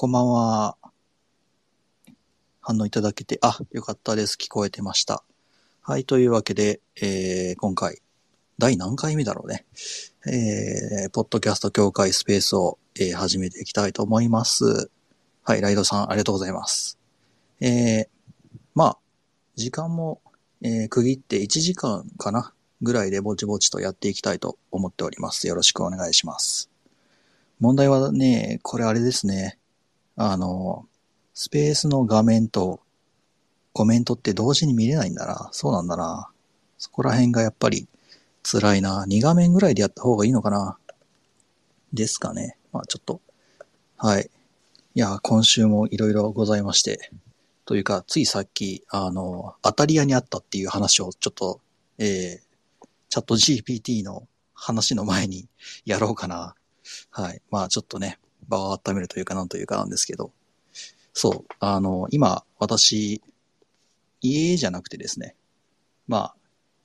こんばんは。反応いただけて、あ、よかったです。聞こえてました。はい、というわけで、えー、今回、第何回目だろうね。えー、ポッドキャスト協会スペースを、えー、始めていきたいと思います。はい、ライドさん、ありがとうございます。えー、まあ、時間も、えー、区切って1時間かなぐらいでぼちぼちとやっていきたいと思っております。よろしくお願いします。問題はね、これあれですね。あの、スペースの画面とコメントって同時に見れないんだな。そうなんだな。そこら辺がやっぱり辛いな。2画面ぐらいでやった方がいいのかな。ですかね。まあちょっと。はい。いや、今週もいろいろございまして。というか、ついさっき、あの、当たり屋にあったっていう話をちょっと、えー、チャット GPT の話の前にやろうかな。はい。まあちょっとね、場を温めるというかなんというかなんですけど。そう。あの、今、私、家じゃなくてですね。まあ、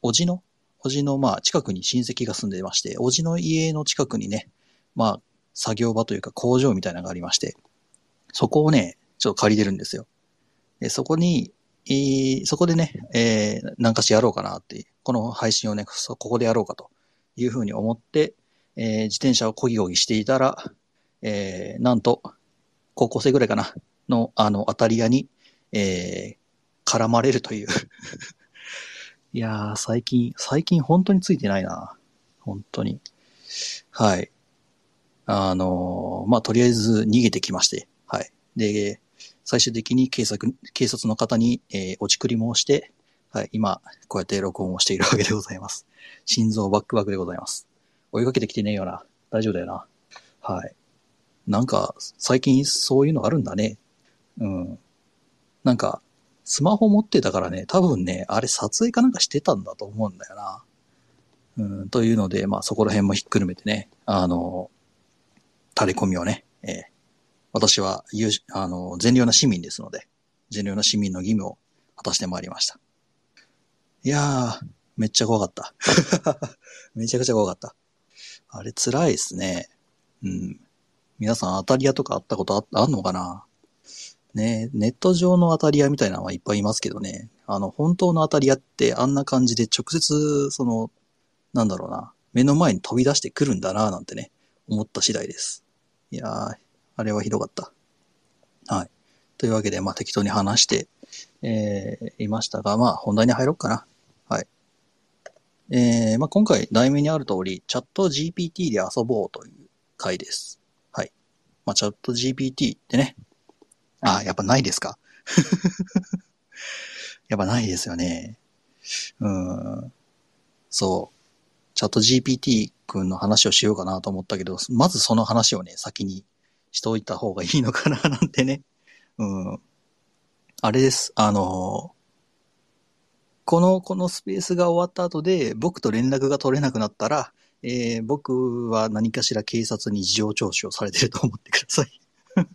おじの、おじの、まあ、近くに親戚が住んでまして、おじの家の近くにね、まあ、作業場というか工場みたいなのがありまして、そこをね、ちょっと借りてるんですよ。でそこに、えーそこでね、えー、何かしやろうかなって、この配信をね、ここでやろうかというふうに思って、えー自転車をこぎこぎしていたら、えーなんと、高校生ぐらいかな、の、あの、当たり屋に、えー絡まれるという。いやー、最近、最近本当についてないな。本当に。はい。あのーまあ、とりあえず逃げてきまして、はい。で、最終的に警察、警察の方に、えー、おちくりもして、はい、今、こうやって録音をしているわけでございます。心臓バックバックでございます。追いかけてきてねえよな。大丈夫だよな。はい。なんか、最近そういうのあるんだね。うん。なんか、スマホ持ってたからね、多分ね、あれ撮影かなんかしてたんだと思うんだよな。うん、というので、まあそこら辺もひっくるめてね、あの、垂れ込みをね、えー私は、あの、善良な市民ですので、善良な市民の義務を果たしてまいりました。いやー、めっちゃ怖かった。めちゃくちゃ怖かった。あれ辛いですね。うん。皆さん当たり屋とかあったことああんのかな？ねネット上の当たり屋みたいなのはいっぱいいますけどね。あの、本当の当たり屋ってあんな感じで直接、その、なんだろうな、目の前に飛び出してくるんだな、なんてね、思った次第です。いやー、あれはひどかった。はい。というわけで、まあ適当に話して、えー、いましたが、まあ本題に入ろうかな。はい。えー、まあ今回題名にある通り、チャット GPT で遊ぼうという回です。まあチャット GPT ってね、あ、やっぱないですか やっぱないですよね。うん。そう。チャット GPT 君の話をしようかなと思ったけど、まずその話をね、先にしておいた方がいいのかななんてね。うん。あれです。あの、この、このスペースが終わった後で、僕と連絡が取れなくなったら、えー僕は何かしら警察に事情聴取をされてると思ってください。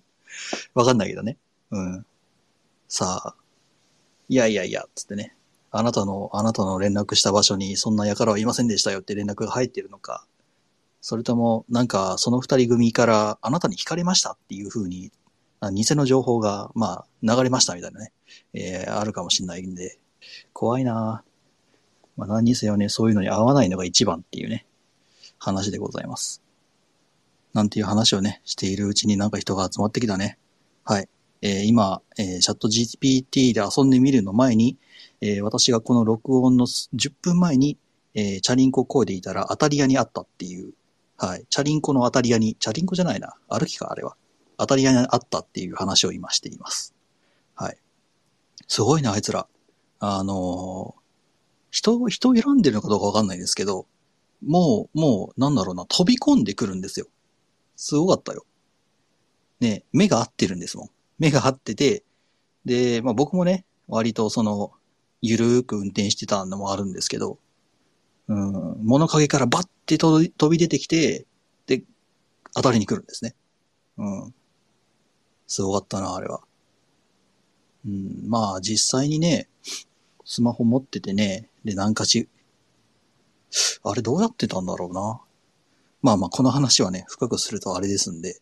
わかんないけどね。うん。さあ、いやいやいや、つってね。あなたの、あなたの連絡した場所にそんな輩はいませんでしたよって連絡が入ってるのか。それとも、なんか、その二人組からあなたに惹かれましたっていう風に、あ偽の情報が、まあ、流れましたみたいなね、えーあるかもしれないんで、怖いなまあ、何にせよね、そういうのに合わないのが一番っていうね、話でございます。なんていう話をね、しているうちになんか人が集まってきたね。はい。えー今、えーチャット GPT で遊んでみるの前に、えー私がこの録音の10分前に、えーチャリンコ声でいたら当たり屋にあったっていう、はい。チャリンコの当たり屋に、チャリンコじゃないな。歩きか、あれは。当たり屋にあったっていう話を今しています。はい。すごいな、あいつら。あのー人、人を選んでるのかどうかわかんないですけど、もう、もう、なんだろうな、飛び込んでくるんですよ。すごかったよ。ね、目が合ってるんですもん。目が合ってて、で、まあ僕もね、割とその、ゆるーく運転してたのもあるんですけど、うん、物陰からバッて飛び飛び出てきて、で、当たりに来るんですね。うん。すごかったな、あれは。うん、まあ実際にね、スマホ持っててね、で、なんかし、あれどうやってたんだろうな。まあまあこの話はね、深くするとあれですんで、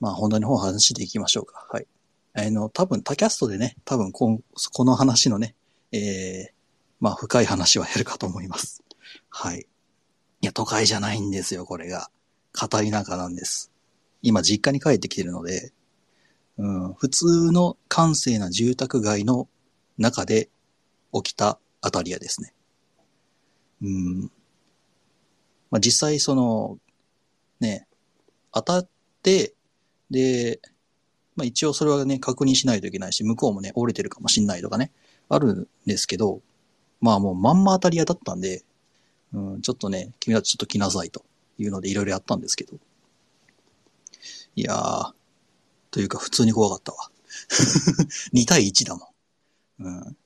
まあ本題の方話していきましょうか。はい。あの、多分他キャストでね、多分ここの話のね、えー、まあ深い話はやるかと思います。はい。いや、都会じゃないんですよ、これが。語り中なんです。今実家に帰ってきてるので、うん、普通の閑静な住宅街の中で起きた当たり屋ですね。うん。まあ、実際その、ね、当たって、で、まあ一応それはね、確認しないといけないし、向こうもね、折れてるかもしんないとかね、あるんですけど、まあもうまんま当たり屋だったんで、うん、ちょっとね、君たちちょっと来なさいというのでいろいろやったんですけど。いやー、というか普通に怖かったわ。2対1だもん。うん。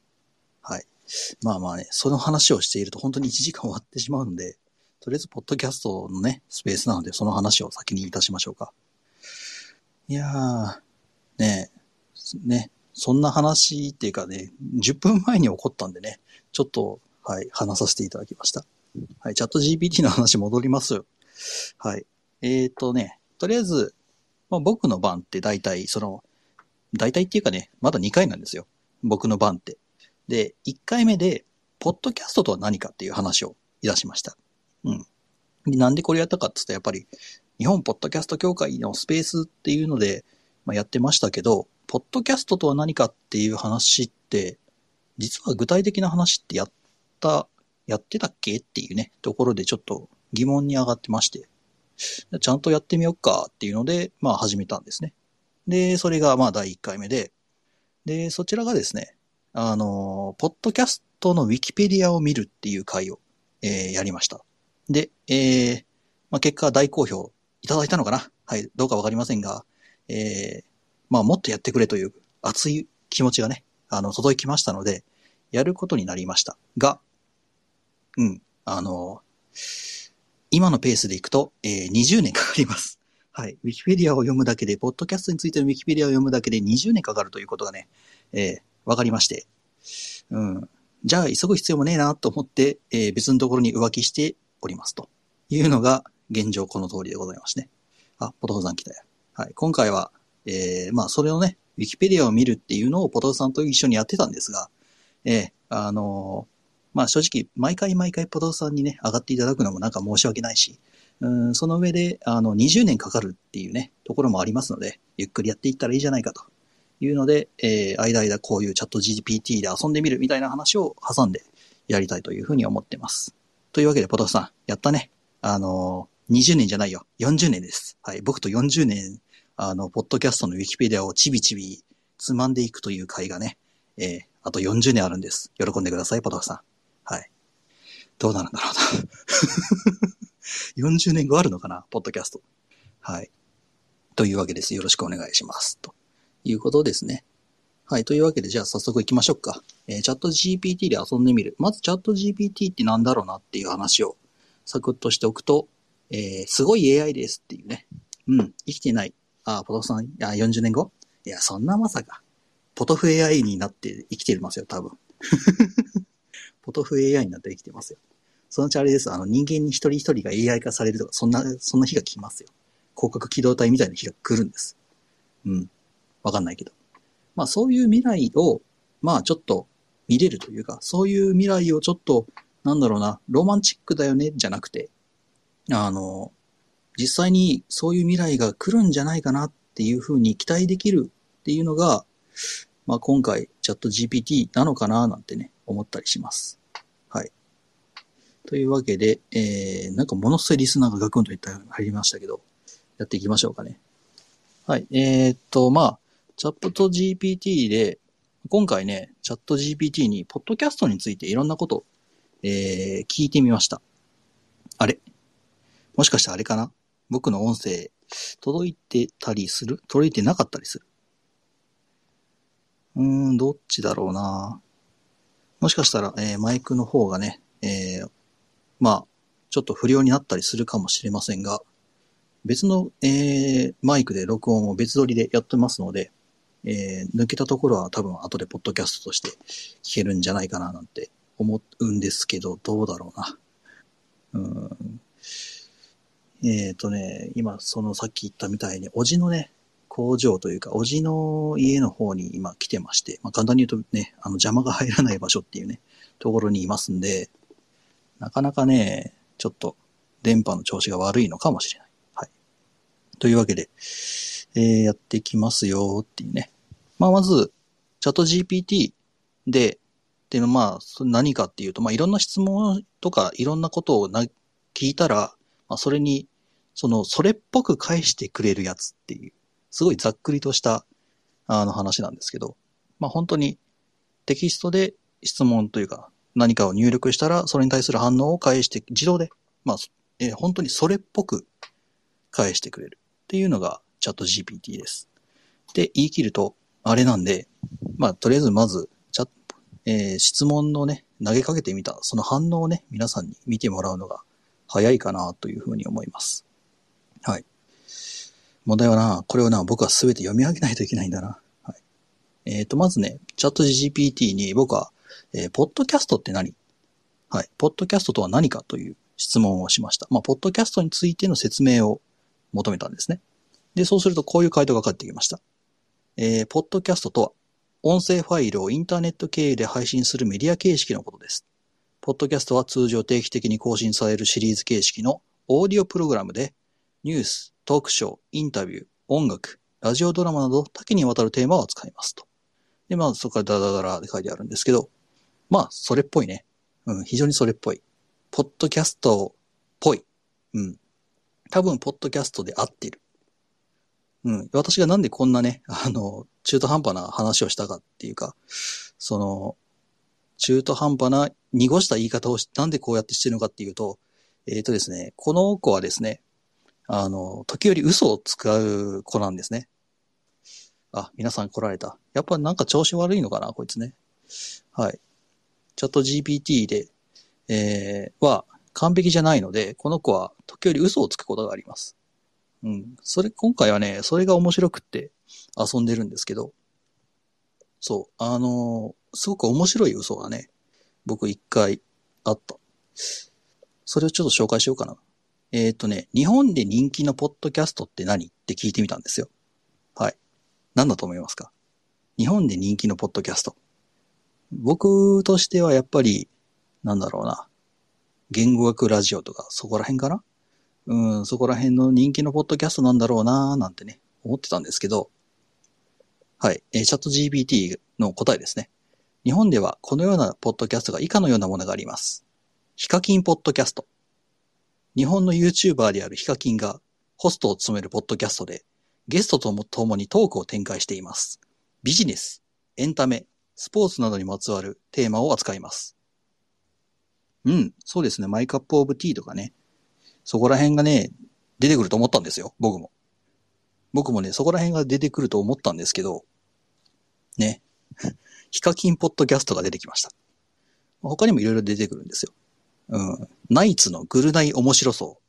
まあまあね、その話をしていると本当に1時間終わってしまうんで、とりあえず、ポッドキャストのね、スペースなので、その話を先にいたしましょうか。いやー、ねね、そんな話っていうかね、10分前に起こったんでね、ちょっと、はい、話させていただきました。はい、チャット GPT の話戻ります。はい。えーとね、とりあえず、まあ、僕の番って大体、その、大体っていうかね、まだ2回なんですよ。僕の番って。で、1回目で、ポッドキャストとは何かっていう話をいたしました。うん。なんでこれやったかって言ったら、やっぱり、日本ポッドキャスト協会のスペースっていうので、まあ、やってましたけど、ポッドキャストとは何かっていう話って、実は具体的な話ってやった、やってたっけっていうね、ところでちょっと疑問に上がってまして、ちゃんとやってみようかっていうので、まあ始めたんですね。で、それがまあ第1回目で、で、そちらがですね、あの、ポッドキャストのウィキペディアを見るっていう回を、えー、やりました。で、えー、まあ、結果大好評いただいたのかな？はい、どうかわかりませんが、えー、まあ、もっとやってくれという熱い気持ちがね、あの、届きましたので、やることになりました。が、うん、あの、今のペースでいくと、えー、20年かかります。はい。ウィキペディアを読むだけで、ポッドキャストについてのウィキペディアを読むだけで20年かかるということがね、えー、わかりまして。うん。じゃあ、急ぐ必要もねえなと思って、えー、別のところに浮気しておりますと。いうのが現状この通りでございますね。あ、ポトフさん来たよ。はい。今回は、えー、まあ、それをね、ウィキペディアを見るっていうのをポトフさんと一緒にやってたんですが、えー、あのー、まあ、正直、毎回毎回ポトフさんにね、上がっていただくのもなんか申し訳ないし、うん、その上で、あの、20年かかるっていうね、ところもありますので、ゆっくりやっていったらいいじゃないかというので、えー、間々こういうチャット GPT で遊んでみるみたいな話を挟んでやりたいというふうに思ってます。というわけで、ポトフさん、やったね。あのー、20年じゃないよ。40年です。はい。僕と40年、あの、ポッドキャストのウィキペディアをちびちびつまんでいくという回がね、えー、あと40年あるんです。喜んでください、ポトフさん。はい。どうなるんだろうな。40年後あるのかな、ポッドキャスト。はい。というわけです。よろしくお願いします。ということですね。はい。というわけで、じゃあ早速行きましょうか。えー、チャット GPT で遊んでみる。まずチャット GPT ってなんだろうなっていう話をサクッとしておくと、えー、すごい AI ですっていうね。うん、生きてない。あ、ポトフさん、いや、40年後？いや、そんなまさか。ポトフ AI になって生きてますよ、多分。ポトフ AI になって生きてますよ。そのうちあれです。あの、人間に一人一人が AI 化されるとか、そんな、そんな日が来ますよ。広角機動隊みたいな日が来るんです。うん。わかんないけど。まあそういう未来を、まあちょっと見れるというか、そういう未来をちょっと、なんだろうな、ロマンチックだよね、じゃなくて、あの、実際にそういう未来が来るんじゃないかなっていうふうに期待できるっていうのが、まあ今回チャット GPT なのかななんてね、思ったりします。というわけで、えー、なんかものすごいリスナーがガクンといった入りましたけど、やっていきましょうかね。はい。えー、っと、まあ、チャット GPT で、今回ね、チャット GPT に、ポッドキャストについていろんなこと、えー、聞いてみました。あれ？もしかしてあれかな？僕の音声、届いてたりする？届いてなかったりする？うーん、どっちだろうなもしかしたら、えー、マイクの方がね、えー、まあ、ちょっと不良になったりするかもしれませんが、別の、えー、マイクで録音を別撮りでやってますので、えー、抜けたところは多分後でポッドキャストとして聞けるんじゃないかななんて思うんですけど、どうだろうな。うん。えっ、ー、とね、今そのさっき言ったみたいに、おじのね、工場というか、おじの家の方に今来てまして、まあ、簡単に言うとね、あの邪魔が入らない場所っていうね、ところにいますんで、なかなかね、ちょっと電波の調子が悪いのかもしれない。はい。というわけで、えー、やっていきますよっていうね。まあ、まず、チャット GPT で、っていうのは、まあ、何かっていうと、まあ、いろんな質問とか、いろんなことをな聞いたら、まあ、それに、その、それっぽく返してくれるやつっていう、すごいざっくりとした、あの話なんですけど、まあ、本当にテキストで質問というか、何かを入力したら、それに対する反応を返して、自動で、まあ、えー、本当にそれっぽく返してくれるっていうのがチャット GPT です。で、言い切ると、あれなんで、まあ、とりあえずまず、チャットえー、質問のね、投げかけてみた、その反応をね、皆さんに見てもらうのが早いかなというふうに思います。はい。問題はな、これをな、僕は全て読み上げないといけないんだな。はい。えっ、ー、と、まずね、チャット GPT に僕は、えー、ポッドキャストって何？はい。ポッドキャストとは何かという質問をしました。まあ、ポッドキャストについての説明を求めたんですね。で、そうするとこういう回答が返ってきました。えー、ポッドキャストとは、音声ファイルをインターネット経由で配信するメディア形式のことです。ポッドキャストは通常定期的に更新されるシリーズ形式のオーディオプログラムで、ニュース、トークショー、インタビュー、音楽、ラジオドラマなど多岐にわたるテーマを扱いますと。で、まあそこからダダダラで書いてあるんですけど、まあそれっぽいね。うん、非常にそれっぽい。ポッドキャストっぽい。うん。多分、ポッドキャストで合ってる。うん。私がなんでこんなね、あの、中途半端な話をしたかっていうか、その、中途半端な濁した言い方をしなんでこうやってしてるのかっていうと、えっ、ー、とですね、この子はですね、あの、時折嘘を使う子なんですね。あ、皆さん来られた。やっぱなんか調子悪いのかな、こいつね。はい。チャット GPT で、えー、は完璧じゃないので、この子は時折嘘をつくことがあります。うん。それ、今回はね、それが面白くって遊んでるんですけど、そう、あのー、すごく面白い嘘がね、僕一回あった。それをちょっと紹介しようかな。えっ、ー、とね、日本で人気のポッドキャストって何？って聞いてみたんですよ。はい。何だと思いますか？日本で人気のポッドキャスト。僕としてはやっぱり、なんだろうな。言語学ラジオとか、そこら辺かな？うん、そこら辺の人気のポッドキャストなんだろうなーなんてね、思ってたんですけど、はい、えー、チャット GPT の答えですね。日本ではこのようなポッドキャストが以下のようなものがあります。ヒカキンポッドキャスト。日本の YouTuber であるヒカキンがホストを務めるポッドキャストで、ゲストとも共にトークを展開しています。ビジネス、エンタメ、スポーツなどにまつわるテーマを扱います。うん、そうですね。マイカップオブティーとかね。そこら辺がね、出てくると思ったんですよ、僕も。僕もね、そこら辺が出てくると思ったんですけど、ね。ヒカキンポッドキャストが出てきました。他にもいろいろ出てくるんですよ。うん。ナイツのグルナイ面白そう。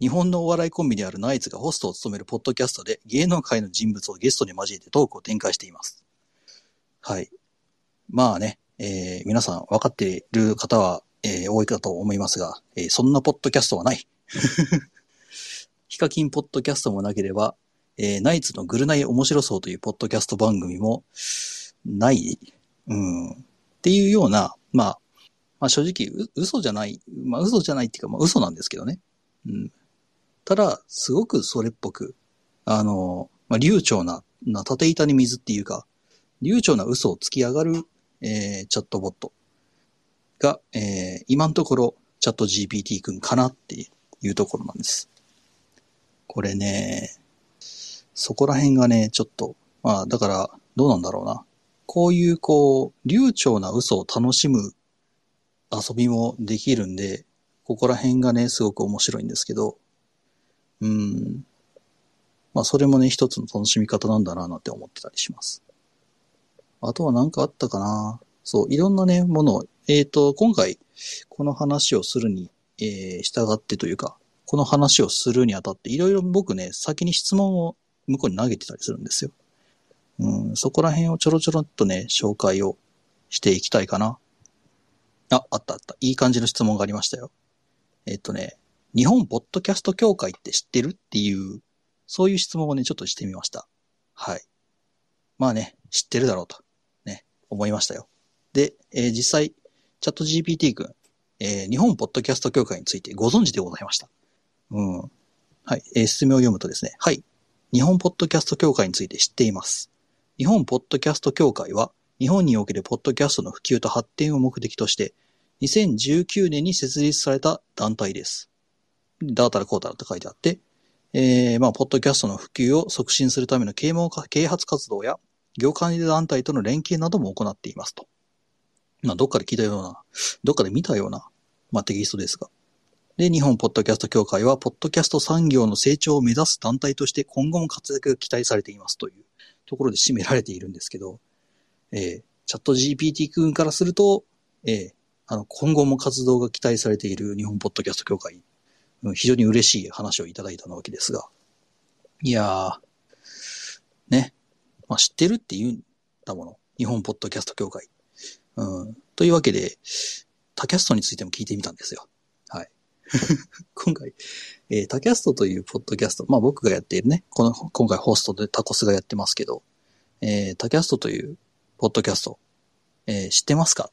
日本のお笑いコンビであるナイツがホストを務めるポッドキャストで芸能界の人物をゲストに交えてトークを展開しています。はい。まあね、えー、皆さん分かっている方はえー、多いかと思いますが、えー、そんなポッドキャストはない。ヒカキンポッドキャストもなければ、えー、ナイツのグルナイ面白そうというポッドキャスト番組もない、うん、っていうような、まあ、まあ正直、嘘じゃない、まあ嘘じゃないっていうか、まあ嘘なんですけどね。うん。ただ、すごくそれっぽく、あの、まあ流暢な、な、縦板に水っていうか、流暢な嘘を突き上がる、えー、チャットボット。が、えー、今のところチャット GPT 君かなっていうところなんです。これね、そこら辺がね、ちょっと、まあだからどうなんだろうな。こういうこう、流暢な嘘を楽しむ遊びもできるんで、ここら辺がね、すごく面白いんですけど、うん。まあそれもね、一つの楽しみ方なんだななんて思ってたりします。あとは何かあったかなそう、いろんなね、ものをえっ、ー、と、今回、この話をするに、えー、従ってというか、この話をするにあたって、いろいろ僕ね、先に質問を向こうに投げてたりするんですよ。うん、そこら辺をちょろちょろっとね、紹介をしていきたいかな。あ、あったあった。いい感じの質問がありましたよ。えっ、ー、とね、日本ポッドキャスト協会って知ってるっていうそういう質問をね、ちょっとしてみました。はい。まあね、知ってるだろうと、思いましたよ。で、えー実際、チャット GPT 君、えー日本ポッドキャスト協会についてご存知でございました。うん。はい。えー質問を読むとですね、はい。日本ポッドキャスト協会について知っています。日本ポッドキャスト協会は、日本におけるポッドキャストの普及と発展を目的として、2019年に設立された団体です。だーたらこうたらって書いてあって、えー、まあ、ポッドキャストの普及を促進するための啓蒙啓発活動や、業界団体との連携なども行っていますと。まあ、どっかで聞いたような、どっかで見たような、まあ、テキストですが。で、日本ポッドキャスト協会は、ポッドキャスト産業の成長を目指す団体として今後も活躍が期待されていますというところで締められているんですけど、えー、チャット GPT 君からすると、えー、あの、今後も活動が期待されている日本ポッドキャスト協会、うん非常に嬉しい話をいただいたわけですが、いやー、ね、まあ、知ってるって言うんだもの。日本ポッドキャスト協会。うん。というわけで、タキャストについても聞いてみたんですよ。はい。今回、えータキャストというポッドキャスト、まあ僕がやっているね、この、今回ホストでタコスがやってますけど、えータキャストというポッドキャスト、えー知ってますか？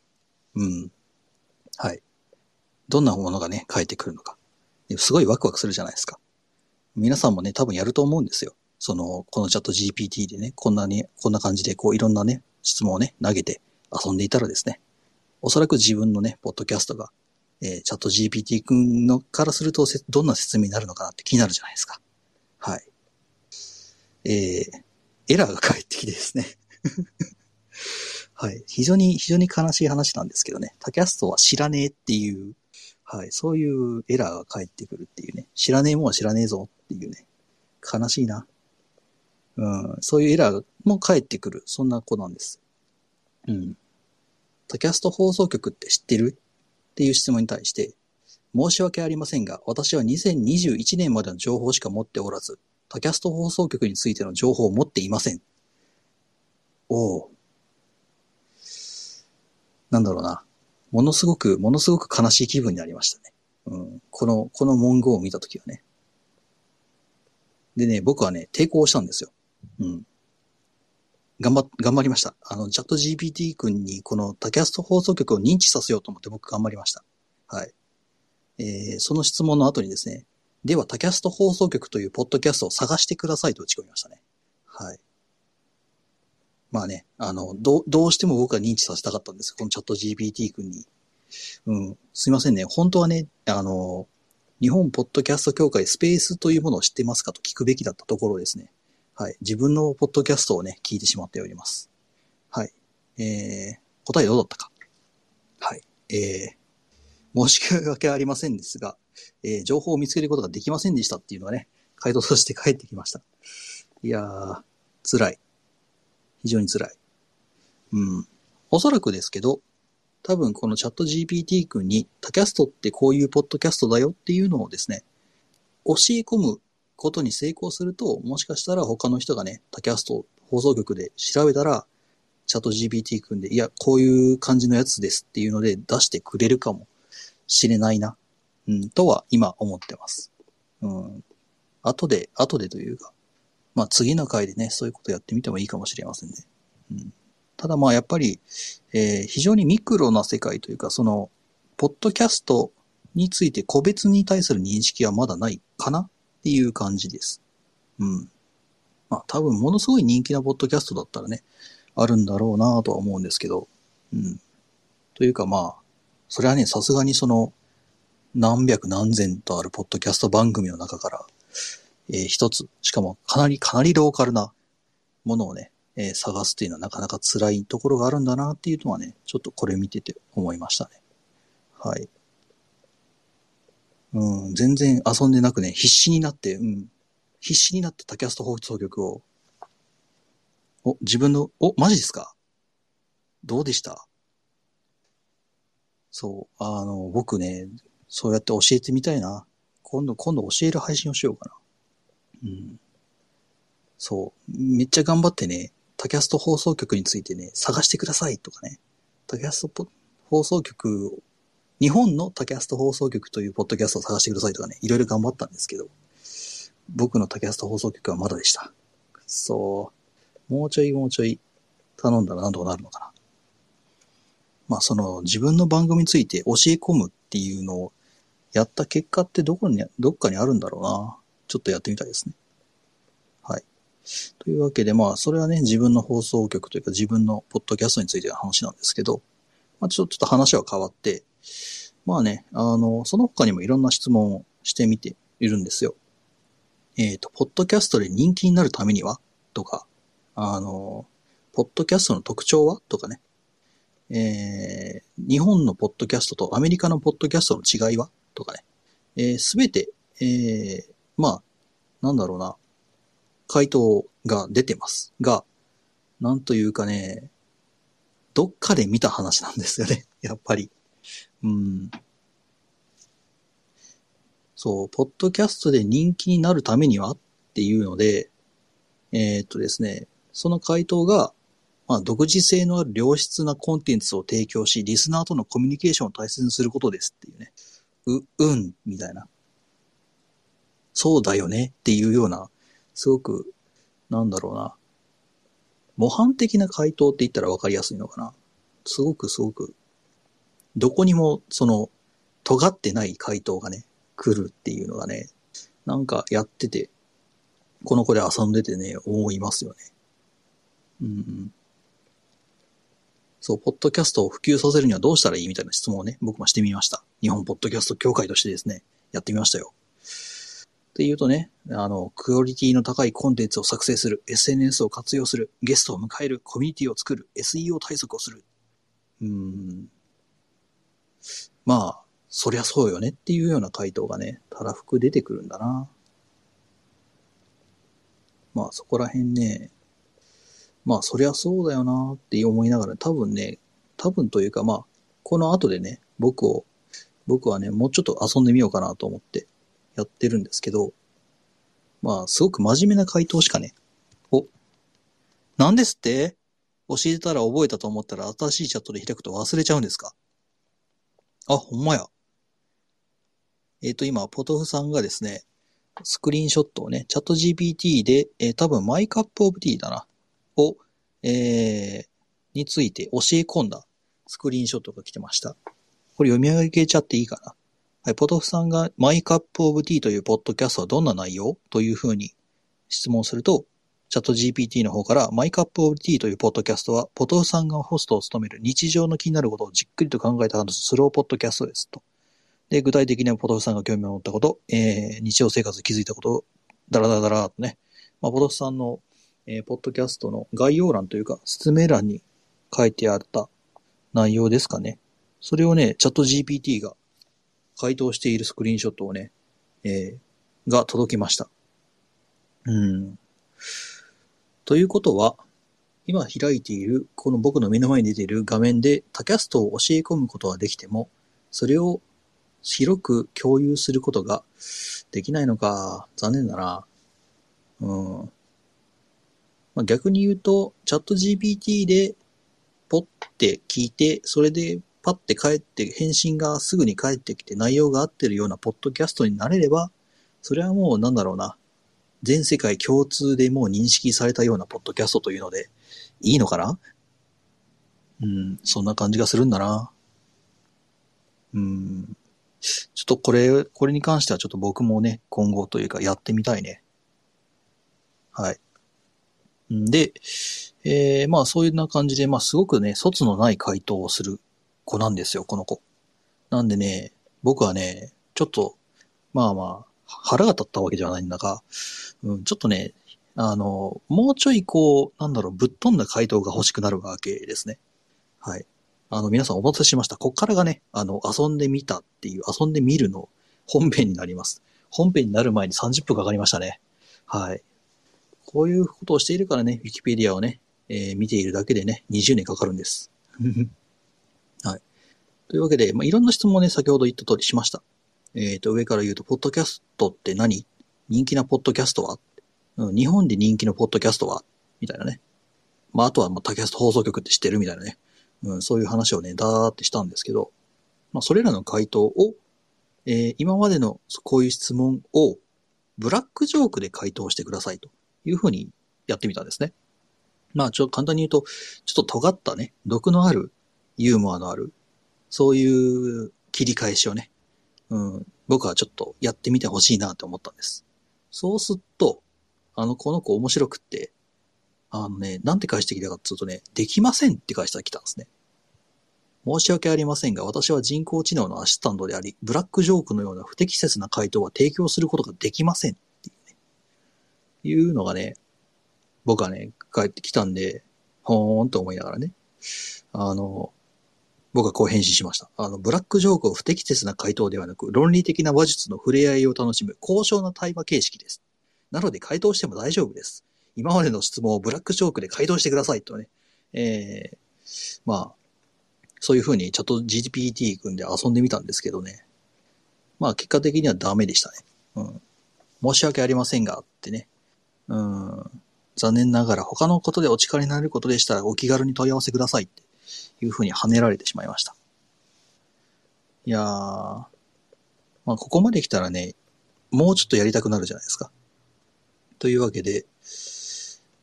うん。はい。どんなものがね、返ってくるのか。すごいワクワクするじゃないですか。皆さんもね、多分やると思うんですよ。その、このチャット GPT でね、こんなに、こんな感じで、こう、いろんなね、質問をね、投げて遊んでいたらですね、おそらく自分のね、ポッドキャストが、えーチャット GPT 君のからするとせ、どんな説明になるのかなって気になるじゃないですか。はい。えー、エラーが返ってきてですね。はい。非常に、非常に悲しい話なんですけどね。タキャストは知らねえっていう、はい。そういうエラーが返ってくるっていうね。知らねえもんは知らねえぞっていうね。悲しいな。うん。そういうエラーも返ってくる。そんな子なんです。うん。タキャスト放送局って知ってる？っていう質問に対して、申し訳ありませんが、私は2021年までの情報しか持っておらず、タキャスト放送局についての情報を持っていません。おお。なんだろうな。ものすごく、ものすごく悲しい気分になりましたね。うん。この、この文言を見たときはね。でね、僕はね、抵抗したんですよ。うん。頑張、頑張りました。あの、チャット GPT 君にこのタキャスト放送局を認知させようと思って僕頑張りました。はい。えー、その質問の後にですね、ではタキャスト放送局というポッドキャストを探してくださいと打ち込みましたね。はい。まあね、あの、どう、どうしても僕は認知させたかったんですこのチャット GPT 君に。うん、すいませんね。本当はね、あの、日本ポッドキャスト協会スペースというものを知ってますかと聞くべきだったところですね。はい。自分のポッドキャストをね、聞いてしまっております。はい。えー、答えどうだったか？はい。えー、申し訳ありませんですが、えー、情報を見つけることができませんでしたっていうのがね、回答として返ってきました。いやー、辛い。非常に辛い。うん。おそらくですけど、多分このチャット GPT 君に、タキャストってこういうポッドキャストだよっていうのをですね、教え込むことに成功すると、もしかしたら他の人がね、タキャスト放送局で調べたら、チャット GPT 君で、いや、こういう感じのやつですっていうので出してくれるかもしれないな、うん、とは今思ってます。うん。後で、後でというか、まあ次の回でね、そういうことやってみてもいいかもしれませんね。うん。ただまあやっぱり、えー非常にミクロな世界というか、その、ポッドキャストについて個別に対する認識はまだないかなっていう感じです。うん。まあ多分ものすごい人気なポッドキャストだったらね、あるんだろうなとは思うんですけど、うん。というかまあ、それはね、さすがにその、何百何千とあるポッドキャスト番組の中から、えー一つ、しかもかなり、かなりローカルなものをね、えー探すっていうのはなかなか辛いところがあるんだなっていうのはね、ちょっとこれ見てて思いましたね。はい。うん、全然遊んでなくね、必死になって、うん、必死になってタキャスト放送局を、お、自分の、お、マジですか？どうでした？そう、あの、僕ね、そうやって教えてみたいな。今度、今度教える配信をしようかな。うん。そう。めっちゃ頑張ってね、タキャスト放送局についてね、探してくださいとかね。タキャストポ放送局、日本のタキャスト放送局というポッドキャストを探してくださいとかね、いろいろ頑張ったんですけど、僕の竹安と放送局はまだでした。そう。もうちょいもうちょい頼んだらなんとかなるのかな。まあその自分の番組について教え込むっていうのをやった結果ってどこに、どっかにあるんだろうな。ちょっとやってみたいですね。はい。というわけでまあそれはね自分の放送局というか自分のポッドキャストについての話なんですけど、まあちょっと話は変わって、まあね、あの、その他にもいろんな質問をしてみているんですよ。えっ、と、ポッドキャストで人気になるためには？とか、あの、ポッドキャストの特徴は？とかね。えー、日本のポッドキャストとアメリカのポッドキャストの違いは？とかね。す、べ、て、えー、まあ、なんだろうな、回答が出てますが、なんというかね、どっかで見た話なんですよね。やっぱり。うん。そう、ポッドキャストで人気になるためにはっていうので、えーっとですね、その回答が、まあ、独自性のある良質なコンテンツを提供し、リスナーとのコミュニケーションを大切にすることですっていうね。う、うん、みたいな。そうだよねっていうような、すごく、なんだろうな。模範的な回答って言ったらわかりやすいのかな。すごくすごく、どこにも、その、尖ってない回答がね、来るっていうのがね、なんかやってて、この子で遊んでてね、思いますよね。うんうん。そう、ポッドキャストを普及させるにはどうしたらいいみたいな質問をね、僕もしてみました。日本ポッドキャスト協会としてですね、やってみましたよ。っていうとね、あの、クオリティの高いコンテンツを作成する、SNS を活用する、ゲストを迎える、コミュニティを作る、SEO 対策をする。うーん。まあ、そりゃそうよねっていうような回答がね、たらふく出てくるんだな。まあそこら辺ね、まあそりゃそうだよなって思いながら、多分ね、多分というかまあ、この後でね、僕を、僕はね、もうちょっと遊んでみようかなと思ってやってるんですけど、まあすごく真面目な回答しかね、お、なんですって？教えたら覚えたと思ったら新しいチャットで開くと忘れちゃうんですか？あ、ほんまや。えっ、と、今、ポトフさんがですね、スクリーンショットをね、チャット GPT で、えー多分マイカップオブティーだな、を、えーについて教え込んだスクリーンショットが来てました。これ読み上げちゃっていいかな。はい、ポトフさんがマイカップオブティーというポッドキャストはどんな内容？というふうに質問すると、チャット GPT の方から、マイカップオブティーというポッドキャストは、ポトフさんがホストを務める日常の気になることをじっくりと考えた話すスローポッドキャストですと。で、具体的にはポトフさんが興味を持ったこと、えー、日常生活で気づいたことを、ダラダラダラとね、まあ、ポトフさんの、えー、ポッドキャストの概要欄というか、説明欄に書いてあった内容ですかね。それをね、チャット GPT が回答しているスクリーンショットをね、えー、が届きました。うん。ということは、今開いている、この僕の目の前に出ている画面でタキャストを教え込むことはできても、それを広く共有することができないのか、残念だな。うん。まあ、逆に言うと、チャット GPT でポッて聞いて、それでパッて帰って、返信がすぐに返ってきて内容が合ってるようなポッドキャストになれれば、それはもうなんだろうな。全世界共通でもう認識されたようなポッドキャストというので、いいのかな？うん、そんな感じがするんだな。うん。ちょっとこれ、これに関してはちょっと僕もね、今後というかやってみたいね。はい。んで、えー、まあそういうな感じで、まあすごくね、卒のない回答をする子なんですよ、この子。なんでね、僕はね、ちょっと、まあまあ、腹が立ったわけではないんだが、うん、ちょっとね、あの、もうちょいこう、なんだろう、ぶっ飛んだ回答が欲しくなるわけですね。はい。あの、皆さんお待たせしました。こっからがね、あの、遊んでみたっていう、遊んでみるの本編になります。本編になる前に30分かかりましたね。はい。こういうことをしているからね、ウィキペディアをね、えー見ているだけでね、20年かかるんです。はい。というわけで、まあ、いろんな質問をね、先ほど言った通りしました。えっ、と、上から言うと、ポッドキャストって何？人気なポッドキャストは、うん、日本で人気のポッドキャストは？みたいなね。まあ、あとは、まあ、タキャスト放送局って知ってるみたいなね。うん、そういう話をね、だーってしたんですけど、まあ、それらの回答を、えー今までのこういう質問をブラックジョークで回答してくださいというふうにやってみたんですね。まあ、ちょっと簡単に言うと、ちょっと尖ったね、毒のある、ユーモアのある、そういう切り返しをね、うん、僕はちょっとやってみてほしいなって思ったんです。そうすると、あの、この子面白くって、あのね、なんて返してきたかっていうとね、できませんって返してきたんですね。申し訳ありませんが、私は人工知能のアシスタントであり、ブラックジョークのような不適切な回答は提供することができませんっていうね。いうのがね、僕はね、帰ってきたんで、ほーんと思いながらね。あの、僕はこう返信しました。あの、ブラックジョークを不適切な回答ではなく、論理的な話術の触れ合いを楽しむ高尚な対話形式です。なので回答しても大丈夫です。今までの質問をブラックジョークで回答してくださいとね。えー、まあ、そういうふうにチャット GPT 組んで遊んでみたんですけどね。まあ結果的にはダメでしたね。うん。申し訳ありませんが、ってね。うん。残念ながら他のことでお力になることでしたらお気軽に問い合わせくださいっていうふうに跳ねられてしまいました。いやー、まあここまで来たらね、もうちょっとやりたくなるじゃないですか。というわけで、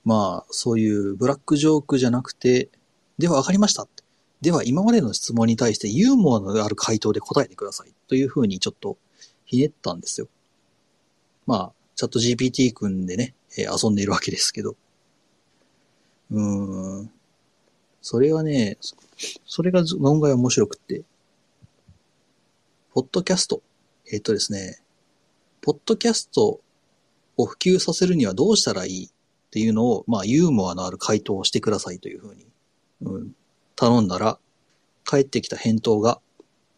まあそういうブラックジョークじゃなくて、では分かりましたでは今までの質問に対してユーモアのある回答で答えてくださいというふうにちょっとひねったんですよ。まあ、チャット GPT 君でね、えー、遊んでいるわけですけど。うーん。それがね、それが論外面白くって。ポッドキャスト。えっ、とですね、ポッドキャストを普及させるにはどうしたらいいっていうのを、まあ、ユーモアのある回答をしてくださいというふうに、うん、頼んだら、返ってきた返答が、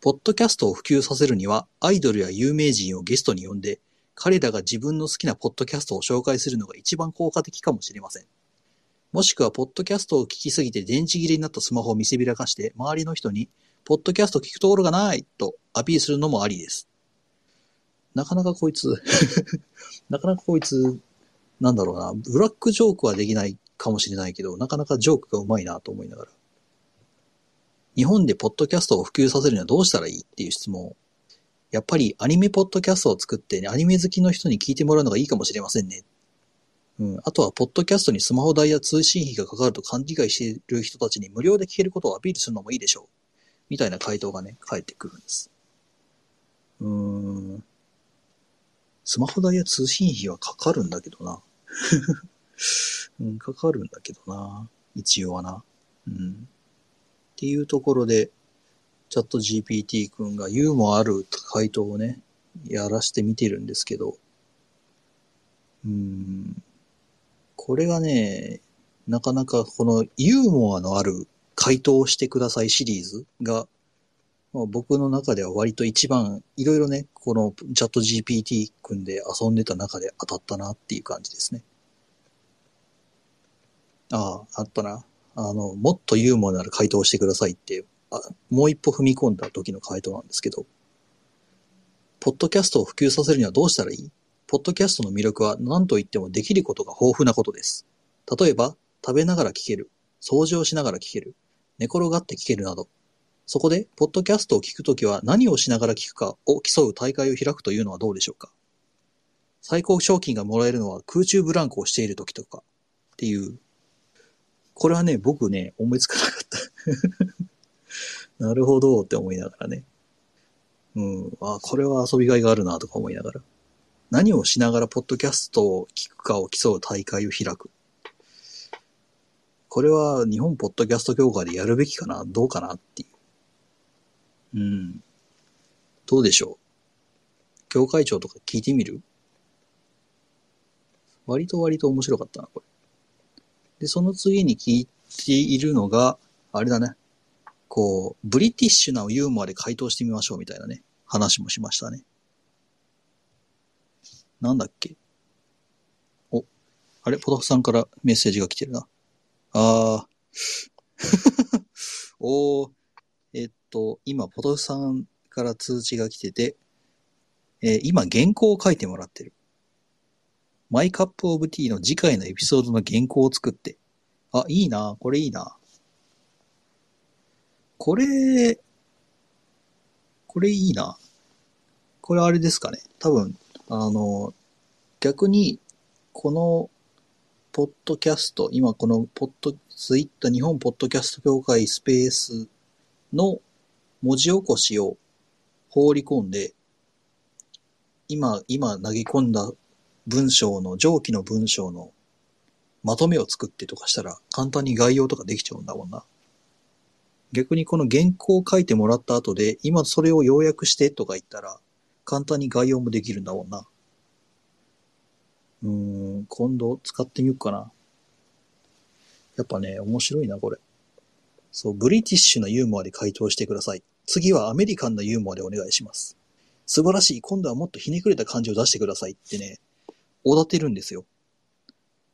ポッドキャストを普及させるには、アイドルや有名人をゲストに呼んで、彼らが自分の好きなポッドキャストを紹介するのが一番効果的かもしれません。もしくは、ポッドキャストを聞きすぎて電池切れになったスマホを見せびらかして、周りの人に、ポッドキャスト聞くところがないとアピールするのもありです。なかなかこいつ なかなかこいつ、なんだろうな、ブラックジョークはできないかもしれないけど、なかなかジョークがうまいなと思いながら。日本でポッドキャストを普及させるにはどうしたらいいっていう質問やっぱりアニメポッドキャストを作って、ね、アニメ好きの人に聞いてもらうのがいいかもしれませんね。あとは、ポッドキャストにスマホ代や通信費がかかると勘違いしている人たちに無料で聞けることをアピールするのもいいでしょう。みたいな回答がね、返ってくるんです。うん。スマホ代や通信費はかかるんだけどな。うん、かかるんだけどな。一応はな。うん。っていうところで、チャット GPT 君がユーモアある回答をね、やらしてみてるんですけど、うん、これがね、なかなかこのユーモアのある回答をしてくださいシリーズが、まあ、僕の中では割と一番いろいろね、このチャット GPT 君で遊んでた中で当たったなっていう感じですね。ああ、あったな。あの、もっとユーモアのある回答をしてくださいってあもう一歩踏み込んだ時の回答なんですけど、ポッドキャストを普及させるにはどうしたらいいポッドキャストの魅力は何と言ってもできることが豊富なことです。例えば、食べながら聞ける、掃除をしながら聞ける、寝転がって聞けるなど。そこで、ポッドキャストを聞くときは何をしながら聞くかを競う大会を開くというのはどうでしょうか最高賞金がもらえるのは空中ブランコをしているときとかっていう。これはね、僕ね、思いつかなかった なるほどって思いながらね。うん。あ、これは遊びがいがあるなとか思いながら。何をしながらポッドキャストを聞くかを競う大会を開く。これは日本ポッドキャスト協会でやるべきかなどうかなっていう。うん。どうでしょう？協会長とか聞いてみる？割と割と面白かったな、これ。で、その次に聞いているのが、あれだね。こう、ブリティッシュなユーモアで回答してみましょうみたいなね、話もしましたね。なんだっけ？お、あれ？ポトフさんからメッセージが来てるな。あー。おー、えっと、今、ポトフさんから通知が来てて、えー、今、原稿を書いてもらってる。マイカップオブティーの次回のエピソードの原稿を作って。あ、いいな。これいいな。これ、これいいな。これあれですかね。多分、あの、逆に、この、ポッドキャスト、今このポッド、ツイッター日本ポッドキャスト協会スペースの文字起こしを放り込んで、今、今投げ込んだ文章の、上記の文章のまとめを作ってとかしたら、簡単に概要とかできちゃうんだもんな。逆にこの原稿を書いてもらった後で、今それを要約してとか言ったら、簡単に概要もできるんだもんな。うーん、今度使ってみようかな。やっぱね、面白いな、これ。そう、ブリティッシュなユーモアで回答してください。次はアメリカンなユーモアでお願いします。素晴らしい。今度はもっとひねくれた感じを出してくださいってね、おだてるんですよ。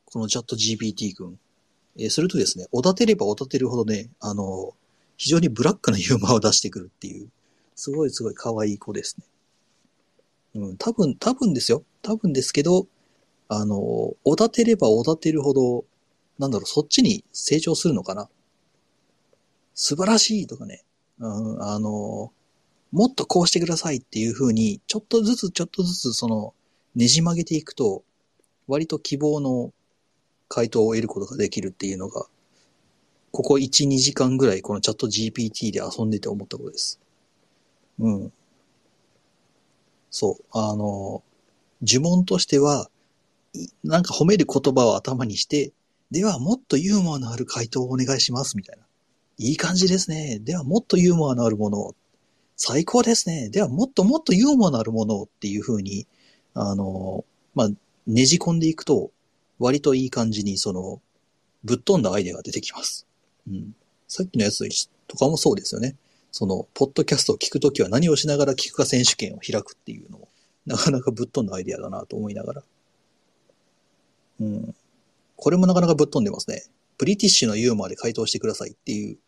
このチャット GPT 君。えー、するとですね、おだてればおだてるほどね、あの、非常にブラックなユーモアを出してくるっていう、すごいすごい可愛い子ですね。うん、多分、多分ですよ。多分ですけど、あの、おだてればおだてるほど、なんだろう、そっちに成長するのかな。素晴らしいとかね、うん、あの、もっとこうしてくださいっていう風に、ちょっとずつちょっとずつその、ねじ曲げていくと、割と希望の回答を得ることができるっていうのが、ここ1、2時間ぐらいこのチャット GPT で遊んでて思ったことです。うん。そう。あの、呪文としては、なんか褒める言葉を頭にして、ではもっとユーモアのある回答をお願いしますみたいな。いい感じですね。ではもっとユーモアのあるものを。最高ですね。ではもっともっとユーモアのあるものをっていう風に、あの、まあ、ねじ込んでいくと、割といい感じにその、ぶっ飛んだアイデアが出てきます。うん。さっきのやつとかもそうですよね。その、ポッドキャストを聞くときは何をしながら聞くか選手権を開くっていうのも、なかなかぶっ飛んだアイディアだなと思いながら。うん。これもなかなかぶっ飛んでますね。ブリティッシュのユーモアで回答してくださいっていう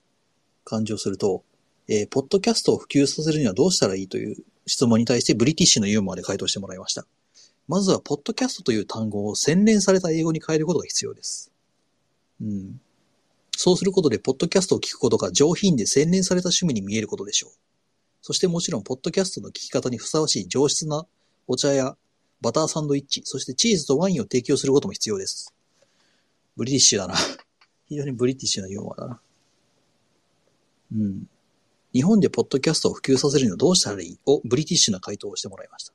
感じをすると、えー、ポッドキャストを普及させるにはどうしたらいいという質問に対してブリティッシュのユーモアで回答してもらいました。まずは、ポッドキャストという単語を洗練された英語に変えることが必要です。うん。そうすることで、ポッドキャストを聞くことが上品で洗練された趣味に見えることでしょう。そしてもちろん、ポッドキャストの聞き方にふさわしい上質なお茶やバターサンドイッチ、そしてチーズとワインを提供することも必要です。ブリティッシュだな。非常にブリティッシュなユーモアだな。うん。日本でポッドキャストを普及させるにはどうしたらいい？をブリティッシュな回答をしてもらいました。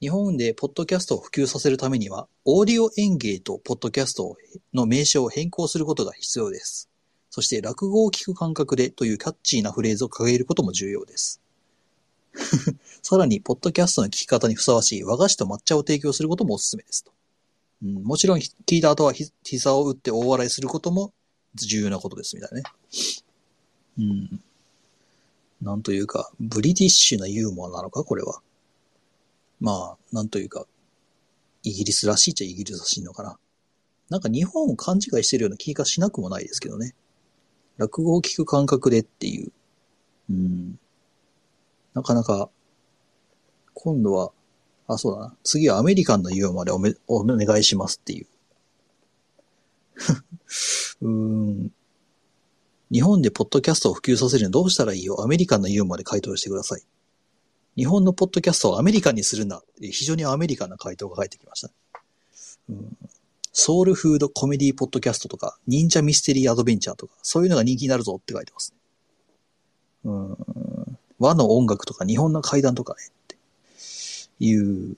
日本でポッドキャストを普及させるためには、オーディオ演芸とポッドキャストの名称を変更することが必要です。そして落語を聞く感覚でというキャッチーなフレーズを掲げることも重要です。さらに、ポッドキャストの聞き方にふさわしい和菓子と抹茶を提供することもお勧めですと。うん、もちろん、聞いた後は膝を打って大笑いすることも重要なことです、みたいなね。うん。なんというか、ブリティッシュなユーモアなのか、これは。まあ、なんというか、イギリスらしいっちゃイギリスらしいのかな。なんか日本を勘違いしてるような気がしなくもないですけどね。落語を聞く感覚でっていう。うん。なかなか、今度は、あ、そうだな。次はアメリカンのユーモアでおめ、お願いしますっていう。うーん。日本でポッドキャストを普及させるにはどうしたらいいよ。アメリカンのユーモアで回答してください。日本のポッドキャストをアメリカにするんだ。非常にアメリカな回答が返ってきました。うん、ソウルフードコメディポッドキャストとか、忍者ミステリーアドベンチャーとか、そういうのが人気になるぞって書いてますね。うん、和の音楽とか日本の階段とかね、っていう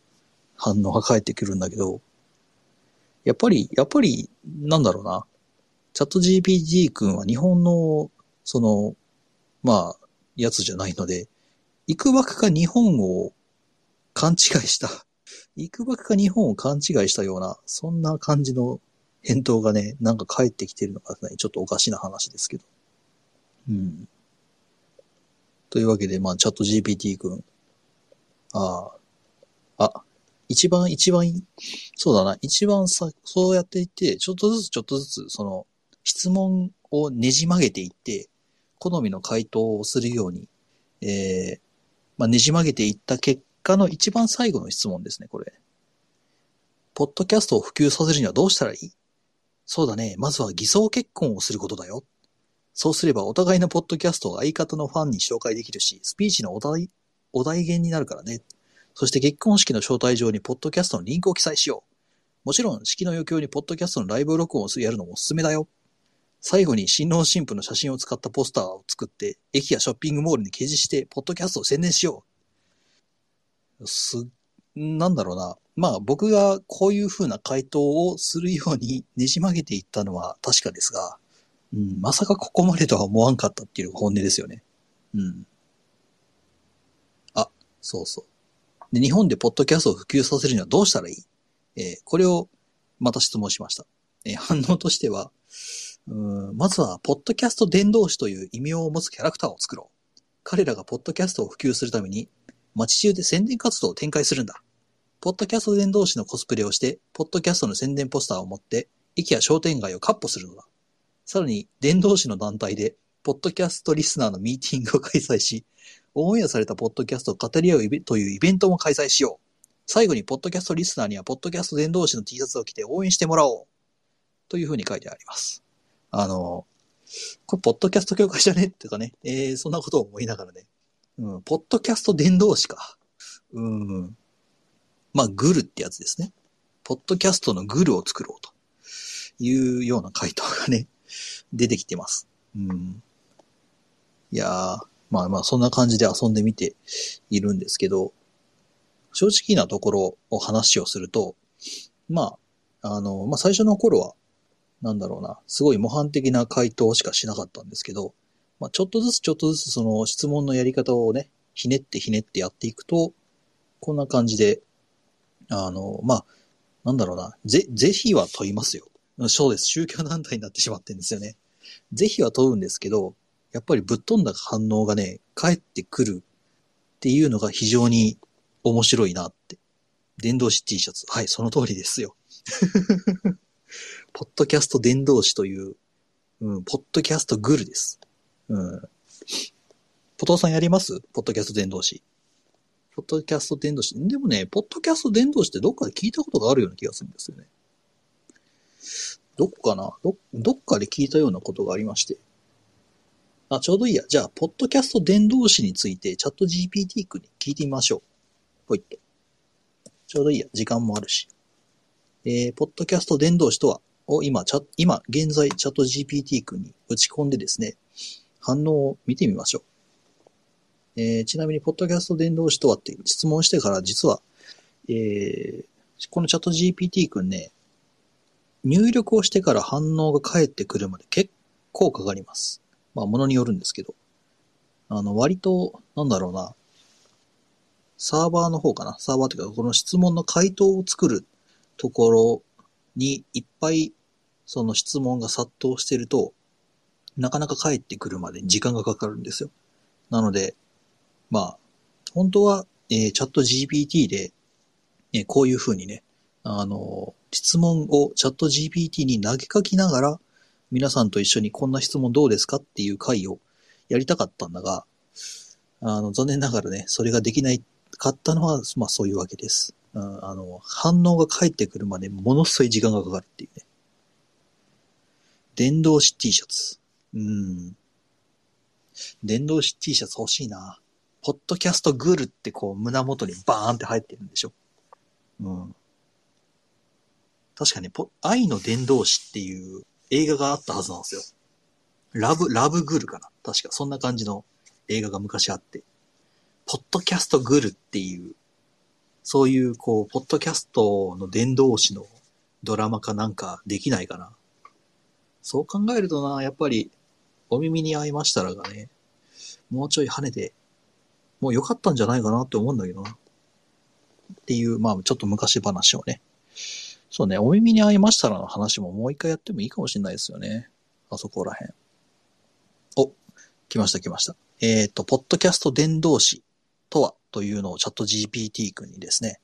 反応が返ってくるんだけど、やっぱり、やっぱり、なんだろうな。チャット GPT 君は日本の、その、まあ、やつじゃないので、いくばくか日本を勘違いした、いくばくか日本を勘違いしたような、そんな感じの返答がね、なんか返ってきてるのがね、ちょっとおかしな話ですけど。うん。というわけで、まあ、チャット GPT 君。ああ。あ、一番一番、そうだな、一番さ、そうやっていって、ちょっとずつちょっとずつ、その、質問をねじ曲げていって、好みの回答をするように、えー、まあ、ねじ曲げていった結果の一番最後の質問ですね、これ。ポッドキャストを普及させるにはどうしたらいい？そうだね。まずは偽装結婚をすることだよ。そうすればお互いのポッドキャストを相方のファンに紹介できるし、スピーチのお題、お題源になるからね。そして結婚式の招待状にポッドキャストのリンクを記載しよう。もちろん、式の余興にポッドキャストのライブ録音をやるのもおすすめだよ。最後に新郎新婦の写真を使ったポスターを作って、駅やショッピングモールに掲示して、ポッドキャストを宣伝しよう。す、なんだろうな。まあ僕がこういう風な回答をするようにねじ曲げていったのは確かですが、うん、まさかここまでとは思わんかったっていうのが本音ですよね。うん。あ、そうそう。で、日本でポッドキャストを普及させるにはどうしたらいい？えー、これをまた質問しました。えー、反応としては、まずは、ポッドキャスト伝道師という異名を持つキャラクターを作ろう。彼らがポッドキャストを普及するために、街中で宣伝活動を展開するんだ。ポッドキャスト伝道師のコスプレをして、ポッドキャストの宣伝ポスターを持って、駅や商店街をカッポするのだ。さらに、伝道師の団体で、ポッドキャストリスナーのミーティングを開催し、オンエアされたポッドキャストを語り合うというイベントも開催しよう。最後に、ポッドキャストリスナーには、ポッドキャスト伝道師の T シャツを着て応援してもらおう。というふうに書いてあります。あの、これ、ポッドキャスト協会じゃね？っていうかね、えー、そんなことを思いながらね。うん、ポッドキャスト伝道師か。うん。まあ、グルってやつですね。ポッドキャストのグルを作ろうというような回答がね、出てきてます。うん。いやー、まあまあ、そんな感じで遊んでみているんですけど、正直なところを話をすると、まあ、あの、まあ最初の頃は、なんだろうな、すごい模範的な回答しかしなかったんですけど、まあちょっとずつちょっとずつその質問のやり方をね、ひねってひねってやっていくと、こんな感じで、あの、まあ、なんだろうな、ぜ、ぜひは問いますよ。そうです。宗教団体になってしまってるんですよね。ぜひは問うんですけど、やっぱりぶっ飛んだ反応がね、返ってくるっていうのが非常に面白いなって。電動詞 T シャツ。はい、その通りですよ。ポッドキャスト伝道師という、うん、ポッドキャストグルです。うん。ポトさんやります？ポッドキャスト伝道師。ポッドキャスト伝道師。でもね、ポッドキャスト伝道師ってどっかで聞いたことがあるような気がするんですよね。どっかな？ど、どっかで聞いたようなことがありまして。あ、ちょうどいいや。じゃあ、ポッドキャスト伝道師についてチャット GPT 君に聞いてみましょう。ほいって。ちょうどいいや。時間もあるし。えー、ポッドキャスト伝道師とは、を今、チャ今、現在、チャット GPT 君に打ち込んでですね、反応を見てみましょう。えー、ちなみに、ポッドキャスト伝道師とはって質問してから、実は、えー、このチャット GPT 君ね、入力をしてから反応が返ってくるまで結構かかります。まあ、ものによるんですけど。あの、割と、なんだろうな、サーバーの方かな。サーバーというか、この質問の回答を作るところにいっぱいその質問が殺到してると、なかなか帰ってくるまでに時間がかかるんですよ。なので、まあ、本当は、えー、チャット GPT で、ね、こういうふうにね、あの、質問をチャット GPT に投げかきながら、皆さんと一緒にこんな質問どうですかっていう回をやりたかったんだが、あの、残念ながらね、それができない買ったのは、まあそういうわけです。うん、あの、反応が返ってくるまでものすごい時間がかかるっていうね。電動式 T シャツ。うん。電動式 T シャツ欲しいな。ポッドキャストグルってこう胸元にバーンって入ってるんでしょ。うん。確かに、愛の伝道師っていう映画があったはずなんですよ。ラブ、ラブグルかな。確かそんな感じの映画が昔あって。ポッドキャストグルっていう、そういう、こう、ポッドキャストの伝道師のドラマかなんかできないかな。そう考えるとな、やっぱり、お耳に合いましたらがね、もうちょい跳ねて、もう良かったんじゃないかなって思うんだけどな。っていう、まあ、ちょっと昔話をね。そうね、お耳に合いましたらの話ももう一回やってもいいかもしれないですよね。あそこらへん。お、来ました来ました。えっ、ー、と、ポッドキャスト伝道師とはというのをチャット GPT 君にですね、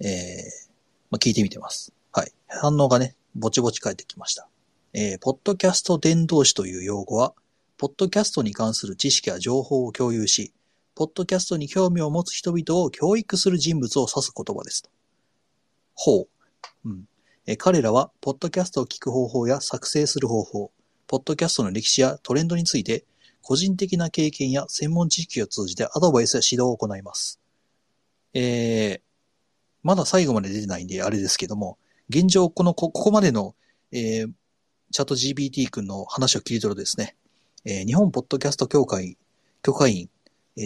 えー、まあ、聞いてみてます。はい。反応がね、ぼちぼち返ってきました。えー、ポッドキャスト伝道師という用語は、ポッドキャストに関する知識や情報を共有し、ポッドキャストに興味を持つ人々を教育する人物を指す言葉ですと。ほう。うん。え彼らは、ポッドキャストを聞く方法や作成する方法、ポッドキャストの歴史やトレンドについて、個人的な経験や専門知識を通じてアドバイスや指導を行います。えー、まだ最後まで出てないんであれですけども、現状このこ、ここまでの、えー、チャット GPT 君の話を切り取るとですね、えー、日本ポッドキャスト協会、許可員、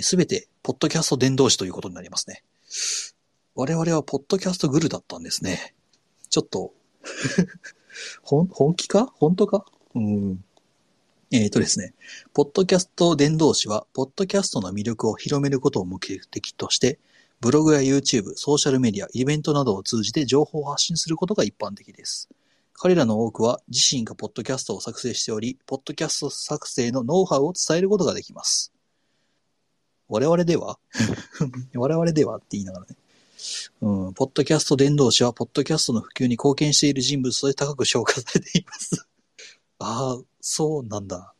す、え、べ、て、ポッドキャスト伝道師ということになりますね。我々はポッドキャストグルだったんですね。ちょっと 本、本気か？本当か？うん。えっ、ー、とですね、ポッドキャスト伝道師は、ポッドキャストの魅力を広めることを目的として、ブログや YouTube、ソーシャルメディア、イベントなどを通じて情報を発信することが一般的です。彼らの多くは自身がポッドキャストを作成しており、ポッドキャスト作成のノウハウを伝えることができます。我々では 我々ではって言いながらね。うん、ポッドキャスト伝道師は、ポッドキャストの普及に貢献している人物として高く評価されていますああ、そうなんだ。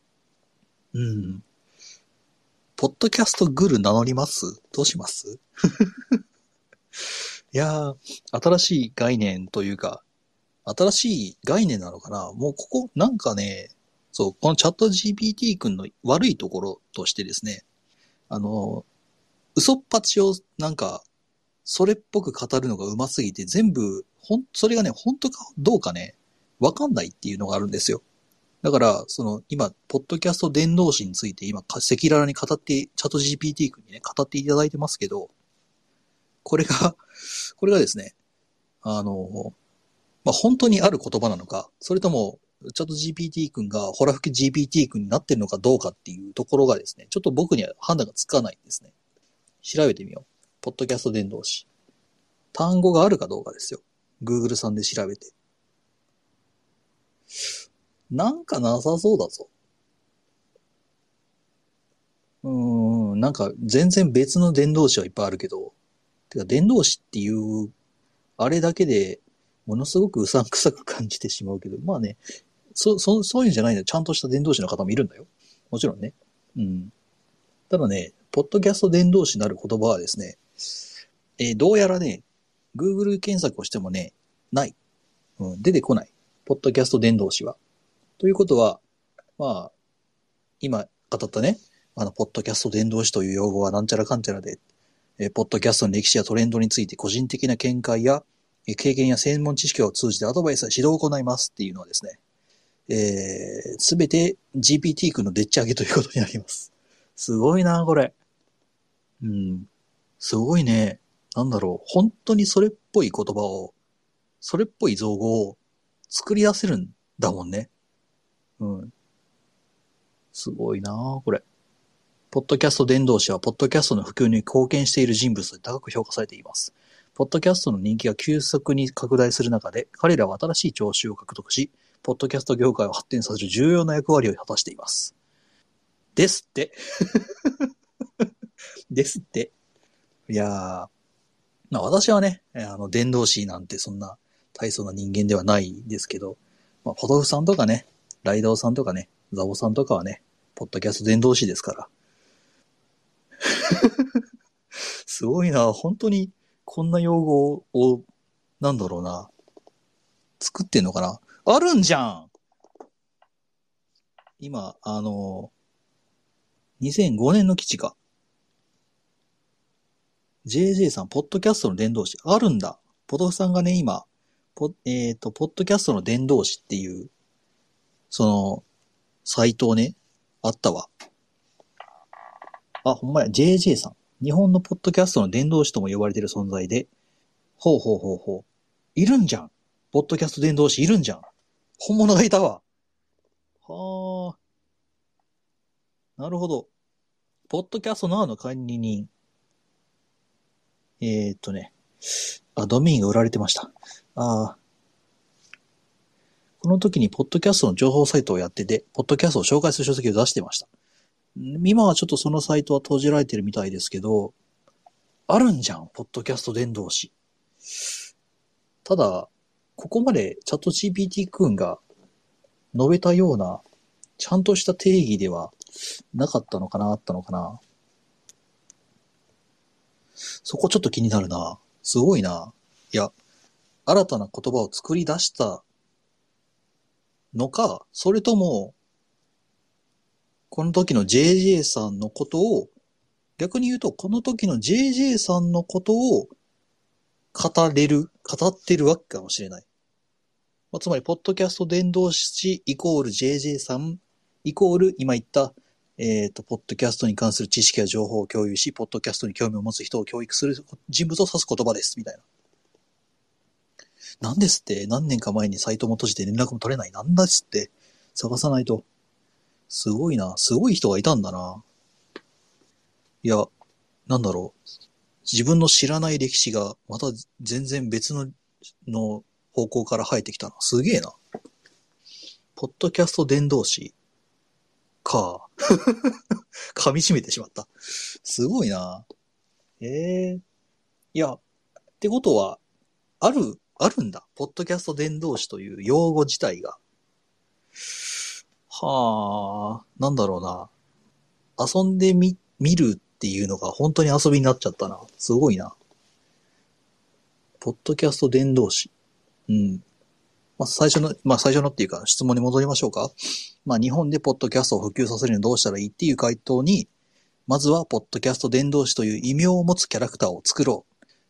うん。ポッドキャストグル名乗ります？どうします？いやー、新しい概念というか、新しい概念なのかな？もうここ、なんかね、そう、このチャット GPT 君の悪いところとしてですね、あの、嘘っぱちをなんか、それっぽく語るのが上手すぎて、全部、ほん、それがね、本当かどうかね、わかんないっていうのがあるんですよ。だから、その、今、ポッドキャスト伝道師について今、赤裸々に語って、チャット GPT 君にね、語っていただいてますけど、これが、これがですね、あの、まあ、本当にある言葉なのか、それとも、チャット GPT 君がホラ吹き GPT 君になってるのかどうかっていうところがですね、ちょっと僕には判断がつかないんですね。調べてみよう。ポッドキャスト伝道師。単語があるかどうかですよ。Google さんで調べて。なんかなさそうだぞ。うん、なんか全然別の伝道師はいっぱいあるけど、てか伝道師っていう、あれだけでものすごくうさんくさく感じてしまうけど、まあね、そ、そ、そういうんじゃないのちゃんとした伝道師の方もいるんだよ。もちろんね。うん。ただね、ポッドキャスト伝道師なる言葉はですね、えー、どうやらね、Google 検索をしてもね、ない。うん、出てこない。ポッドキャスト伝道師は。ということは、まあ、今語ったね、あの、ポッドキャスト伝道師という用語はなんちゃらかんちゃらで、えー、ポッドキャストの歴史やトレンドについて個人的な見解やえ経験や専門知識を通じてアドバイスや指導を行いますっていうのはですね、えー、すべて GPT 君のでっち上げということになります。すごいな、これ。うん。すごいね。なんだろう。本当にそれっぽい言葉を、それっぽい造語を作り出せるんだもんね。うん。すごいなこれ。ポッドキャスト伝道師は、ポッドキャストの普及に貢献している人物で高く評価されています。ポッドキャストの人気が急速に拡大する中で、彼らは新しい聴衆を獲得し、ポッドキャスト業界を発展させる重要な役割を果たしています。ですって。ですって。いやー、まあ私はね、あの、伝道師なんてそんな大層な人間ではないですけど、まあ、ポトフさんとかね、ライドウさんとかね、ザボさんとかはね、ポッドキャスト伝道師ですから。すごいな、本当にこんな用語を、なんだろうな、作ってんのかなあるんじゃん今、あの、2005年の基地か。JJ さん、ポッドキャストの伝道師。あるんだ。ポトフさんがね、今、ポえ、ー、と、ポッドキャストの伝道師っていう、その、サイトをね、あったわ。あ、ほんまや、JJ さん。日本のポッドキャストの伝道師とも呼ばれてる存在で、ほうほうほうほう。いるんじゃん。ポッドキャスト伝道師いるんじゃん。本物がいたわ。はあ。なるほど。ポッドキャストのの管理人。えー、っとね。あ、ドメインが売られてました。ああ。この時にポッドキャストの情報サイトをやってて、ポッドキャストを紹介する書籍を出してました。今はちょっとそのサイトは閉じられてるみたいですけど、あるんじゃん、ポッドキャスト伝道師。ただ、ここまでチャット GPT 君が述べたような、ちゃんとした定義ではなかったのかな、あったのかな。そこちょっと気になるな。すごいな。いや、新たな言葉を作り出したのか、それとも、この時の JJ さんのことを逆に言うと、この時の JJ さんのことを語れる、語ってるわけかもしれない。まあ、つまり、ポッドキャスト伝道師イコール JJ さんイコール今言った、えっ、ー、と、ポッドキャストに関する知識や情報を共有し、ポッドキャストに興味を持つ人を教育する人物を指す言葉です、みたいな。なんですって、何年か前にサイトも閉じて連絡も取れない。なんですって、探さないと。すごいな。すごい人がいたんだな。いや、なんだろう。自分の知らない歴史がまた全然別のの方向から生えてきたな。すげえな。ポッドキャスト伝道師？か。噛み締めてしまった。すごいな。ええー、いや、ってことは、ある、あるんだ。ポッドキャスト伝道師という用語自体が。はあ、なんだろうな。遊んでみ、見るっていうのが本当に遊びになっちゃったな。すごいな。ポッドキャスト伝道師。うん。まあ、最初の、まあ、最初のっていうか質問に戻りましょうか。まあ、日本でポッドキャストを普及させるにはどうしたらいいっていう回答に、まずは、ポッドキャスト伝道師という異名を持つキャラクターを作ろ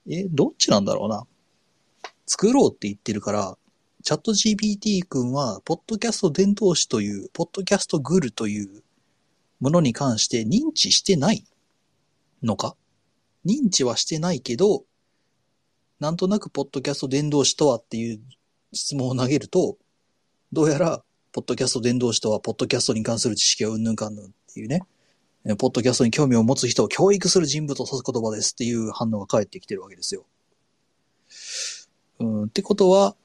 う。え、どっちなんだろうな。作ろうって言ってるから、チャット GPT 君は、ポッドキャスト伝道師という、ポッドキャストグルというものに関して認知してない。のか？認知はしてないけど、なんとなくポッドキャスト伝道師とはっていう質問を投げると、どうやら、ポッドキャスト伝道師とは、ポッドキャストに関する知識はうんぬんかんぬんっていうね、ポッドキャストに興味を持つ人を教育する人物を指す言葉ですっていう反応が返ってきてるわけですよ。うん、ってことは、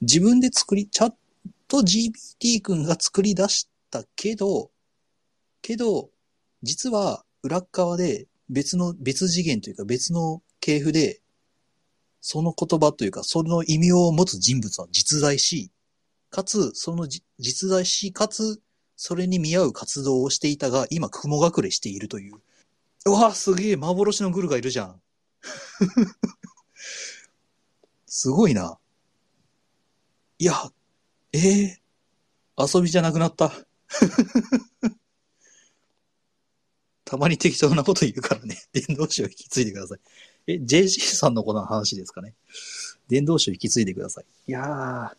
自分で作り、チャット GPT 君が作り出したけど、けど、実は裏側で別の、別次元というか別の系譜で、その言葉というか、その意味を持つ人物は実在し、かつ、その実在し、かつ、それに見合う活動をしていたが、今雲隠れしているという。うわすげえ、幻のグルがいるじゃん。すごいな。いや、ええー、遊びじゃなくなった。たまに適当なこと言うからね、伝道師を引き継いでください。え、JG さんのこの話ですかね。伝道師を引き継いでください。いや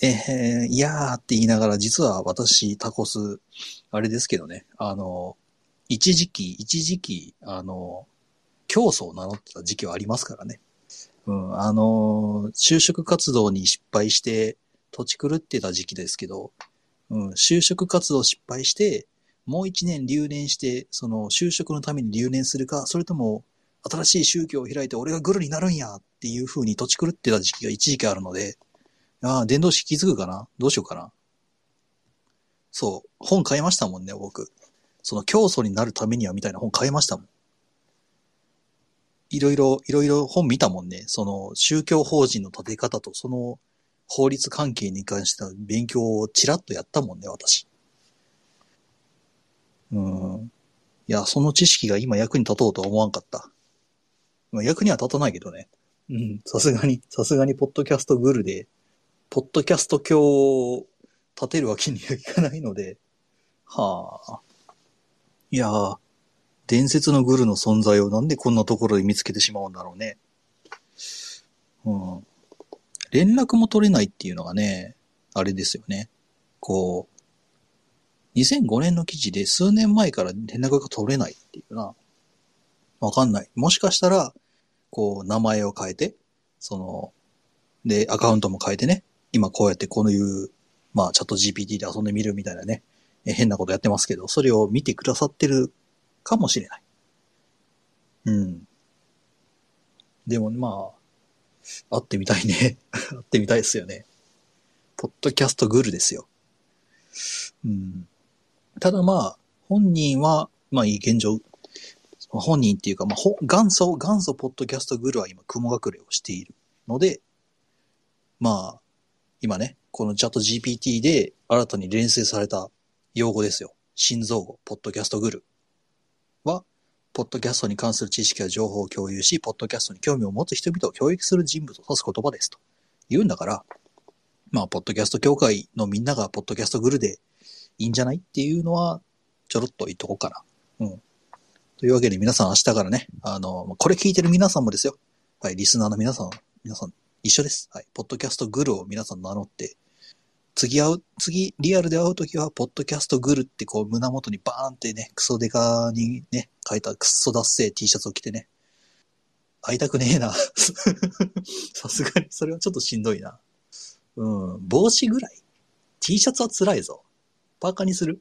ー、えー、いやーって言いながら、実は私、タコス、あれですけどね、あの、一時期、一時期、あの、競争を名乗ってた時期はありますからね。うん、あの、就職活動に失敗して、土地狂ってた時期ですけど、うん、就職活動失敗して、もう一年留年して、その就職のために留年するか、それとも新しい宗教を開いて俺がグルになるんやっていう風に土地狂ってた時期が一時期あるので、ああ、伝道師気づくかな？どうしようかな？そう、本買いましたもんね、僕。その教祖になるためにはみたいな本買いましたもん。いろいろ、いろいろ本見たもんね。その宗教法人の立て方とその法律関係に関しての勉強をちらっとやったもんね、私。うん。いや、その知識が今役に立とうとは思わんかった。まあ、役には立たないけどね。うん、さすがに、さすがにポッドキャストグルで、ポッドキャスト教を立てるわけにはいかないので、はあ。いやー、伝説のグルの存在をなんでこんなところで見つけてしまうんだろうね。うん。連絡も取れないっていうのがね、あれですよね。こう、2005年の記事で数年前から連絡が取れないっていうな。わかんない。もしかしたら、こう、名前を変えて、その、で、アカウントも変えてね、今こうやってこういう、まあ、チャット GPT で遊んでみるみたいなね、変なことやってますけど、それを見てくださってるかもしれない。うん。でも、まあ、会ってみたいね。会ってみたいですよね。ポッドキャストグルですよ。うん。ただまあ、本人は、まあいい現状、本人っていうか、まあ、元祖、元祖ポッドキャストグルは今、雲隠れをしているので、まあ、今ね、このチャット GPT で新たに連成された用語ですよ。心臓語、ポッドキャストグル、ポッドキャストに関する知識や情報を共有し、ポッドキャストに興味を持つ人々を教育する人物を指す言葉ですと言うんだから、まあ、ポッドキャスト協会のみんながポッドキャストグルでいいんじゃないっていうのは、ちょろっと言っとこうかな。うん。とというわけで皆さん明日からね、あの、これ聞いてる皆さんもですよ。はい、リスナーの皆さん、皆さん一緒です。はい、ポッドキャストグルを皆さん名乗って、次会う、次、リアルで会うときは、ポッドキャストグルってこう胸元にバーンってね、クソデカにね、書いたクソダッセー T シャツを着てね、会いたくねえな。さすがにそれはちょっとしんどいな。うん、帽子ぐらい ?T シャツは辛いぞ。パーカにする？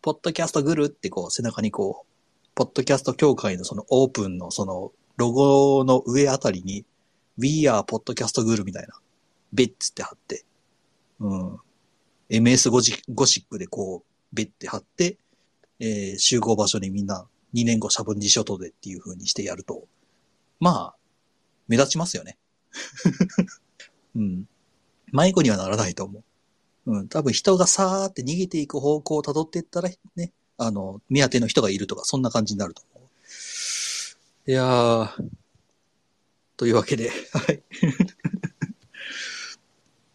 ポッドキャストグルってこう背中にこう、ポッドキャスト協会のそのオープンのそのロゴの上あたりに、We are ポッドキャストグルみたいな、ベッツって貼って、うん。MS ゴジゴシックでこう、ベッて貼って、えー、集合場所にみんな2年後シャブンジ諸島でっていう風にしてやると、まあ、目立ちますよね。うん。迷子にはならないと思う。うん。多分人がさーって逃げていく方向を辿っていったらね、あの、目当ての人がいるとか、そんな感じになると思う。いやー、というわけで、はい。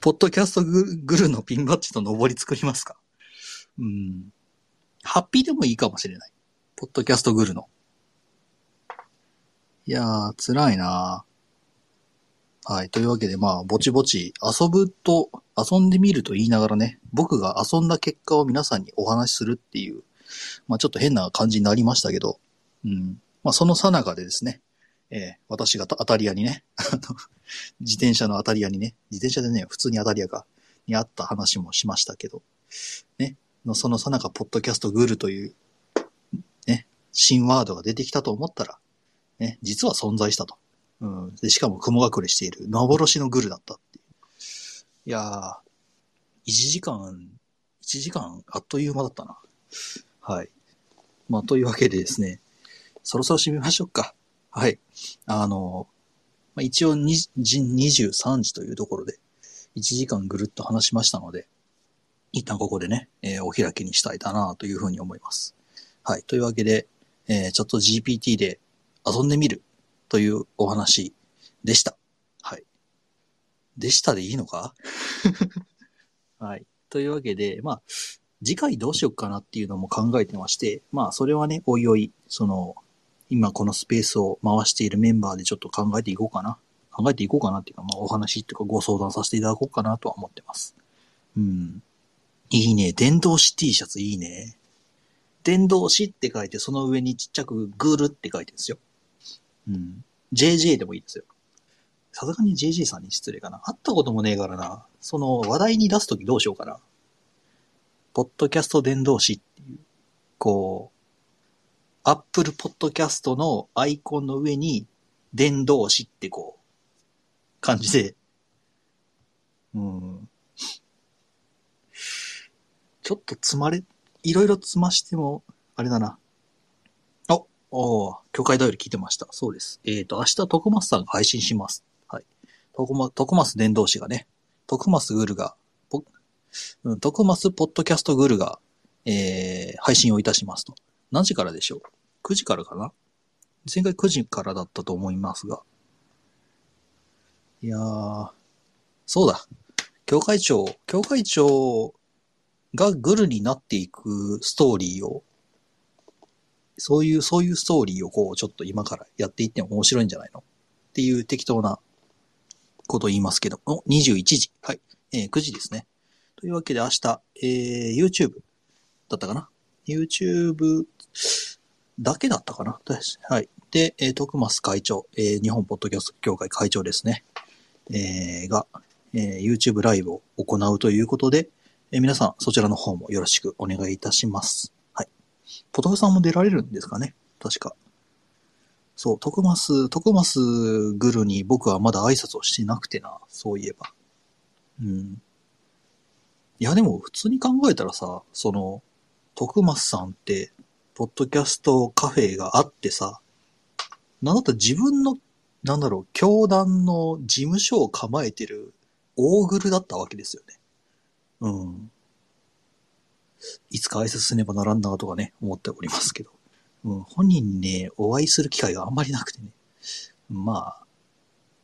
ポッドキャストグルーのピンバッジと上り作りますか？うん。ハッピーでもいいかもしれない。ポッドキャストグルーの。いやー、辛いなはい。というわけで、まあ、ぼちぼち、遊ぶと、遊んでみると言いながらね、僕が遊んだ結果を皆さんにお話しするっていう、まあ、ちょっと変な感じになりましたけど、うん。まあ、そのさなかでですね、えー、私が当たり屋にね、あの自転車の当たり屋にね、自転車でね、普通に当たり屋が、にあった話もしましたけど、ね、のそのさなか、ポッドキャストグルという、ね、新ワードが出てきたと思ったら、ね、実は存在したと。うん。で、しかも雲隠れしている幻のグルだったっていう。いやー、1時間、1時間あっという間だったな。はい。まあ、というわけでですね、そろそろ締めましょうか。はい。あの、まあ、一応23時というところで、1時間ぐるっと話しましたので、一旦ここでね、えー、お開きにしたいだなというふうに思います。はい。というわけで、えー、ちょっと GPT で遊んでみるというお話でした。はい。でしたでいいのか？はい。というわけで、まあ、次回どうしようかなっていうのも考えてまして、まあ、それはね、おいおい、その、今このスペースを回しているメンバーでちょっと考えていこうかな。考えていこうかなっていうか、まあ、お話っていうかご相談させていただこうかなとは思ってます。うん。いいね。電動紙 T シャツいいね。電動紙って書いて、その上にちっちゃくグールって書いてるんですよ。うん。JJ でもいいですよ。さすがに JJ さんに失礼かな。会ったこともねえからな。その話題に出すときどうしようかな。ポッドキャスト伝道師っていう、こう、アップルポッドキャストのアイコンの上に伝道師ってこう、感じで、うん。ちょっと積まれ、いろいろ積ましても、あれだな。おお教会だより聞いてました。そうです。えっ、ー、と、明日、徳松さんが配信します。はい。徳松、徳松伝道師がね、徳松グルが、うん、徳松ポッドキャストグルが、えー、配信をいたしますと。何時からでしょう ?9 時からかな？前回9時からだったと思いますが。いやー、そうだ。教会長、教会長がグルになっていくストーリーをそういう、そういうストーリーをこう、ちょっと今からやっていっても面白いんじゃないの？っていう適当なこと言いますけど、お、21時。はい。えー、9時ですね。というわけで明日、えー、YouTube だったかな？?YouTube だけだったかな？はい。で、えー、徳増会長、えー、日本ポッドキャスト協会会長ですね。えー、が、えー、YouTube ライブを行うということで、えー、皆さんそちらの方もよろしくお願いいたします。はいポトフさんも出られるんですかね？確か。そう、徳ス、徳スグルに僕はまだ挨拶をしてなくてな、そういえば。うん。いや、でも普通に考えたらさ、その、徳スさんって、ポッドキャストカフェがあってさ、なんだったら自分の、なんだろう、教団の事務所を構えてる大グルだったわけですよね。うん。いつか挨拶しねばならんなとかね、思っておりますけど。うん、本人にね、お会いする機会があんまりなくてね。まあ、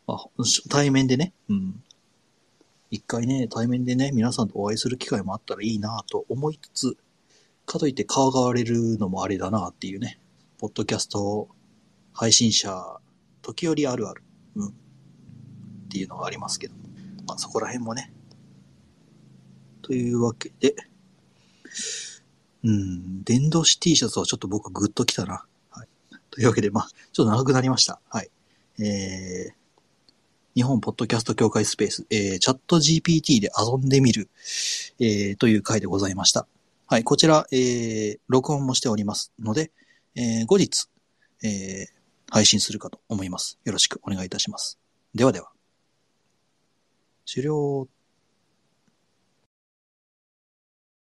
まあ、対面でね、うん。一回ね、対面でね、皆さんとお会いする機会もあったらいいなと思いつつ、かといって顔が割れるのもあれだなっていうね。ポッドキャスト配信者、時折あるある、うん、っていうのがありますけど、まあそこら辺もね。というわけで、うん、電動シ T シャツはちょっと僕グッときたな。はい。というわけで、まあ、ちょっと長くなりました。はい。えー、日本ポッドキャスト協会スペース、えー、チャット GPT で遊んでみる、えー、という回でございました。はい、こちら、えー、録音もしておりますので、えー、後日、えー、配信するかと思います。よろしくお願いいたします。ではでは。終了。